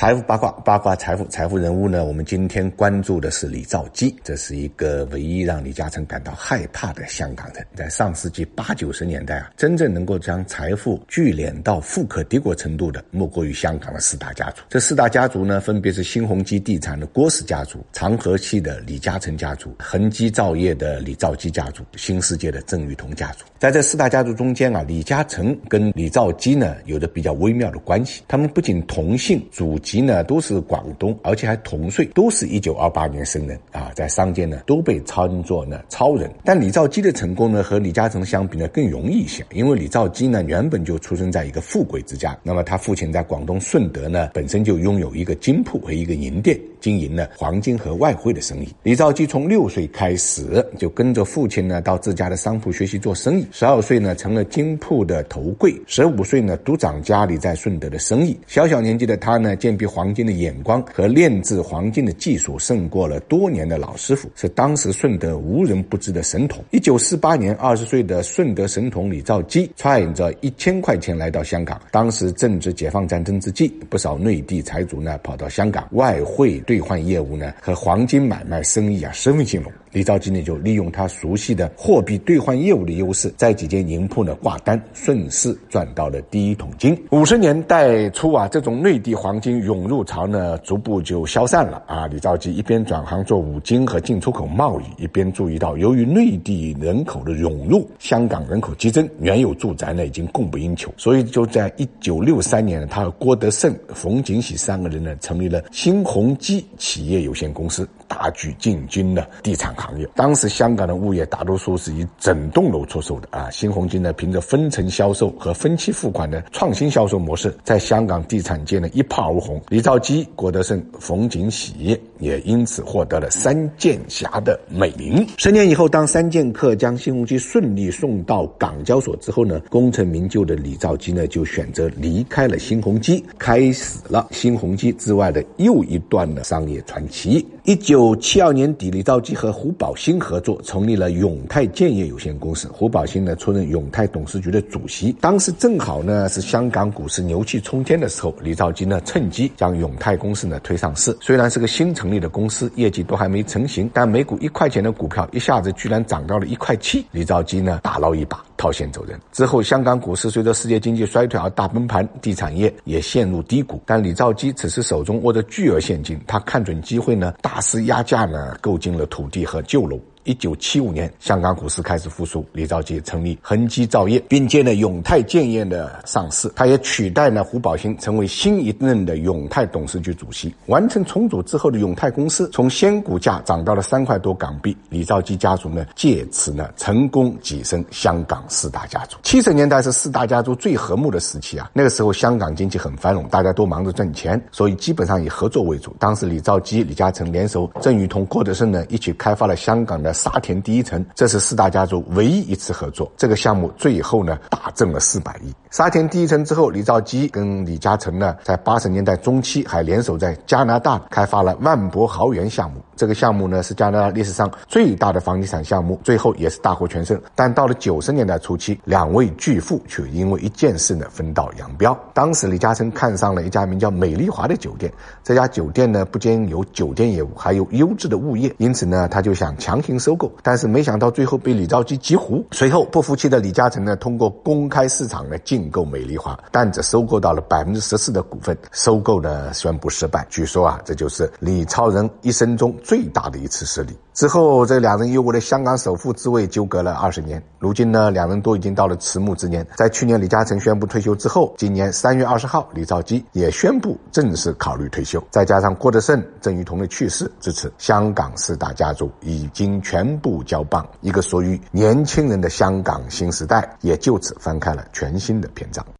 财富八卦，八卦财富，财富人物呢？我们今天关注的是李兆基，这是一个唯一让李嘉诚感到害怕的香港人。在上世纪八九十年代啊，真正能够将财富聚敛到富可敌国程度的，莫过于香港的四大家族。这四大家族呢，分别是新鸿基地产的郭氏家族、长和系的李嘉诚家族、恒基兆业的李兆基家族、新世界的郑裕彤家族。在这四大家族中间啊，李嘉诚跟李兆基呢有着比较微妙的关系。他们不仅同姓，祖籍呢都是广东，而且还同岁，都是一九二八年生人啊，在商界呢都被称作呢超人。但李兆基的成功呢和李嘉诚相比呢更容易一些，因为李兆基呢原本就出生在一个富贵之家，那么他父亲在广东顺德呢本身就拥有一个金铺和一个银店。经营了黄金和外汇的生意。李兆基从六岁开始就跟着父亲呢到自家的商铺学习做生意。十二岁呢成了金铺的头柜。十五岁呢独掌家里在顺德的生意。小小年纪的他呢鉴别黄金的眼光和炼制黄金的技术胜过了多年的老师傅，是当时顺德无人不知的神童。一九四八年，二十岁的顺德神童李兆基揣着一千块钱来到香港。当时正值解放战争之际，不少内地财主呢跑到香港外汇。兑换业务呢和黄金买卖生意啊十分兴隆。李兆基呢就利用他熟悉的货币兑换业务的优势，在几间银铺呢挂单，顺势赚到了第一桶金。五十年代初啊，这种内地黄金涌入潮呢逐步就消散了啊。李兆基一边转行做五金和进出口贸易，一边注意到由于内地人口的涌入，香港人口激增，原有住宅呢已经供不应求，所以就在一九六三年，他和郭德胜、冯景喜三个人呢成立了新鸿基。企业有限公司大举进军了地产行业。当时香港的物业大多数是以整栋楼出售的啊。新鸿基呢，凭着分层销售和分期付款的创新销售模式，在香港地产界呢一炮而红。李兆基、郭德胜、冯景喜也因此获得了“三剑侠”的美名。十年以后，当三剑客将新鸿基顺利送到港交所之后呢，功成名就的李兆基呢就选择离开了新鸿基，开始了新鸿基之外的又一段的。商业传奇。一九九七二年底，李兆基和胡宝兴合作成立了永泰建业有限公司。胡宝兴呢出任永泰董事局的主席。当时正好呢是香港股市牛气冲天的时候，李兆基呢趁机将永泰公司呢推上市。虽然是个新成立的公司，业绩都还没成型，但每股一块钱的股票一下子居然涨到了一块七。李兆基呢大捞一把，套现走人。之后，香港股市随着世界经济衰退而大崩盘，地产业也陷入低谷。但李兆基此时手中握着巨额现金，他看准机会呢，大肆压价呢，购进了土地和旧楼。一九七五年，香港股市开始复苏，李兆基成立恒基兆业，并接了永泰建业的上市。他也取代了胡宝兴，成为新一任的永泰董事局主席。完成重组之后的永泰公司，从先股价涨到了三块多港币。李兆基家族呢，借此呢，成功跻身香港四大家族。七十年代是四大家族最和睦的时期啊，那个时候香港经济很繁荣，大家都忙着挣钱，所以基本上以合作为主。当时李兆基、李嘉诚联手郑裕彤、郭德胜呢，一起开发了香港的。沙田第一城，这是四大家族唯一一次合作。这个项目最后呢，大挣了四百亿。沙田第一城之后，李兆基跟李嘉诚呢，在八十年代中期还联手在加拿大开发了万博豪园项目。这个项目呢，是加拿大历史上最大的房地产项目，最后也是大获全胜。但到了九十年代初期，两位巨富却因为一件事呢，分道扬镳。当时李嘉诚看上了一家名叫美丽华的酒店，这家酒店呢，不仅有酒店业务，还有优质的物业，因此呢，他就想强行。收购，但是没想到最后被李兆基急胡。随后不服气的李嘉诚呢，通过公开市场呢进并购美丽华，但只收购到了百分之十四的股份，收购呢宣布失败。据说啊，这就是李超人一生中最大的一次失利。之后，这两人又为了香港首富之位纠葛了二十年。如今呢，两人都已经到了迟暮之年。在去年李嘉诚宣布退休之后，今年三月二十号，李兆基也宣布正式考虑退休。再加上郭德胜、郑裕彤的去世，至此香港四大家族已经全部交棒，一个属于年轻人的香港新时代也就此翻开了全新的篇章。